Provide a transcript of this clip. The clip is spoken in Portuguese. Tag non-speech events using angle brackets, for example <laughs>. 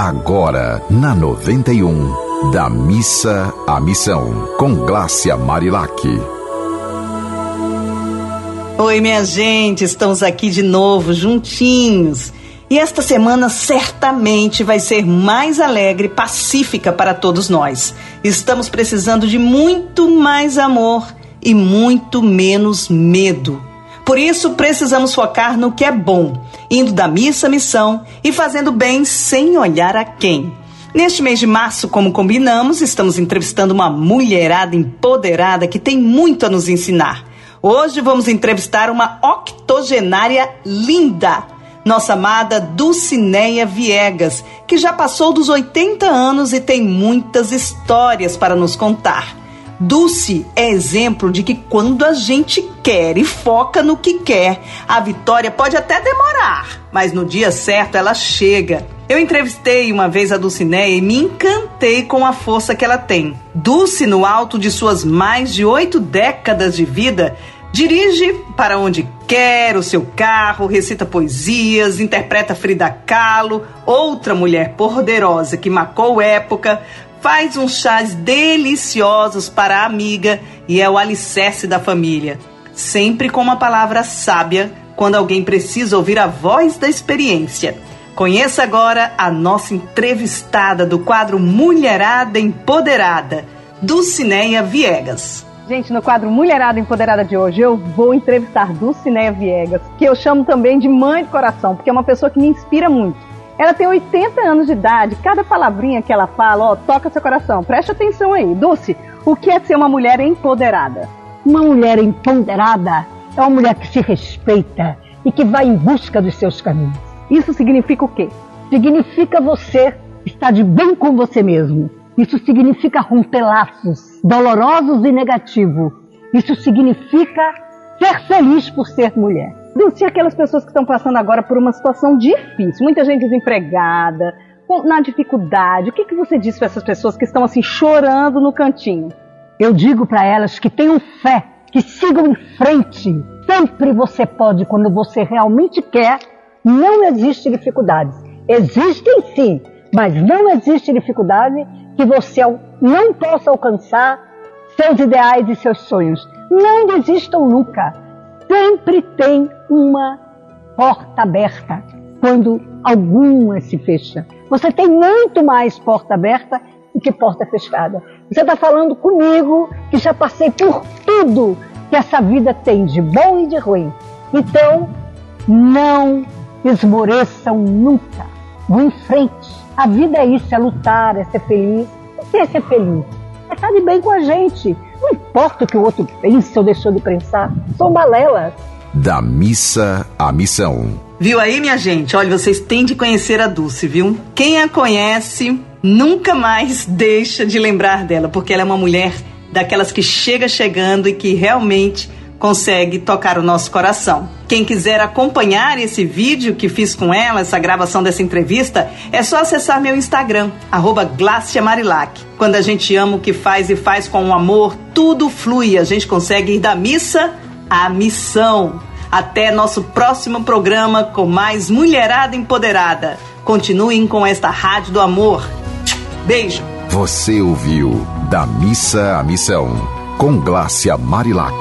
Agora, na 91, da missa à missão, com Glácia Marilac. Oi, minha gente, estamos aqui de novo, juntinhos. E esta semana certamente vai ser mais alegre e pacífica para todos nós. Estamos precisando de muito mais amor e muito menos medo. Por isso, precisamos focar no que é bom, indo da missa à missão e fazendo bem sem olhar a quem. Neste mês de março, como combinamos, estamos entrevistando uma mulherada empoderada que tem muito a nos ensinar. Hoje vamos entrevistar uma octogenária linda nossa amada Dulcineia Viegas, que já passou dos 80 anos e tem muitas histórias para nos contar. Dulce é exemplo de que quando a gente quer e foca no que quer, a vitória pode até demorar, mas no dia certo ela chega. Eu entrevistei uma vez a Dulcineia e me encantei com a força que ela tem. Dulce, no alto de suas mais de oito décadas de vida, Dirige para onde quer o seu carro, recita poesias, interpreta Frida Kahlo, outra mulher poderosa que marcou época, faz uns chás deliciosos para a amiga e é o alicerce da família. Sempre com uma palavra sábia quando alguém precisa ouvir a voz da experiência. Conheça agora a nossa entrevistada do quadro Mulherada Empoderada, Dulcineia Viegas. Gente, no quadro Mulherada Empoderada de hoje, eu vou entrevistar Dulcineia Viegas, que eu chamo também de mãe de coração, porque é uma pessoa que me inspira muito. Ela tem 80 anos de idade, cada palavrinha que ela fala, ó, toca seu coração. Preste atenção aí. Dulce, o que é ser uma mulher empoderada? Uma mulher empoderada é uma mulher que se respeita e que vai em busca dos seus caminhos. Isso significa o quê? Significa você estar de bem com você mesmo isso significa romper laços dolorosos e negativos. Isso significa ser feliz por ser mulher. Dulce, aquelas pessoas que estão passando agora por uma situação difícil, muita gente desempregada, na dificuldade, o que, que você diz para essas pessoas que estão assim chorando no cantinho? Eu digo para elas que tenham fé, que sigam em frente. Sempre você pode, quando você realmente quer, não existe dificuldades. Existem sim, mas não existe dificuldade que você não possa alcançar seus ideais e seus sonhos. Não desistam nunca. Sempre tem uma porta aberta quando alguma se fecha. Você tem muito mais porta aberta do que porta fechada. Você está falando comigo que já passei por tudo que essa vida tem de bom e de ruim. Então, não esmoreçam nunca. Vão em frente. A vida é isso, é lutar, é ser feliz. O que é ser feliz? É estar de bem com a gente. Não importa o que o outro pensa ou deixou de pensar. São balelas. Da missa à missão. Viu aí, minha gente? Olha, vocês têm de conhecer a Dulce, viu? Quem a conhece nunca mais <laughs> deixa de lembrar dela, porque ela é uma mulher daquelas que chega chegando e que realmente consegue tocar o nosso coração. Quem quiser acompanhar esse vídeo que fiz com ela, essa gravação dessa entrevista, é só acessar meu Instagram, Marilac. Quando a gente ama o que faz e faz com amor, tudo flui, a gente consegue ir da missa à missão. Até nosso próximo programa com mais Mulherada Empoderada. Continuem com esta Rádio do Amor. Beijo. Você ouviu Da Missa à Missão, com Glácia Marilac.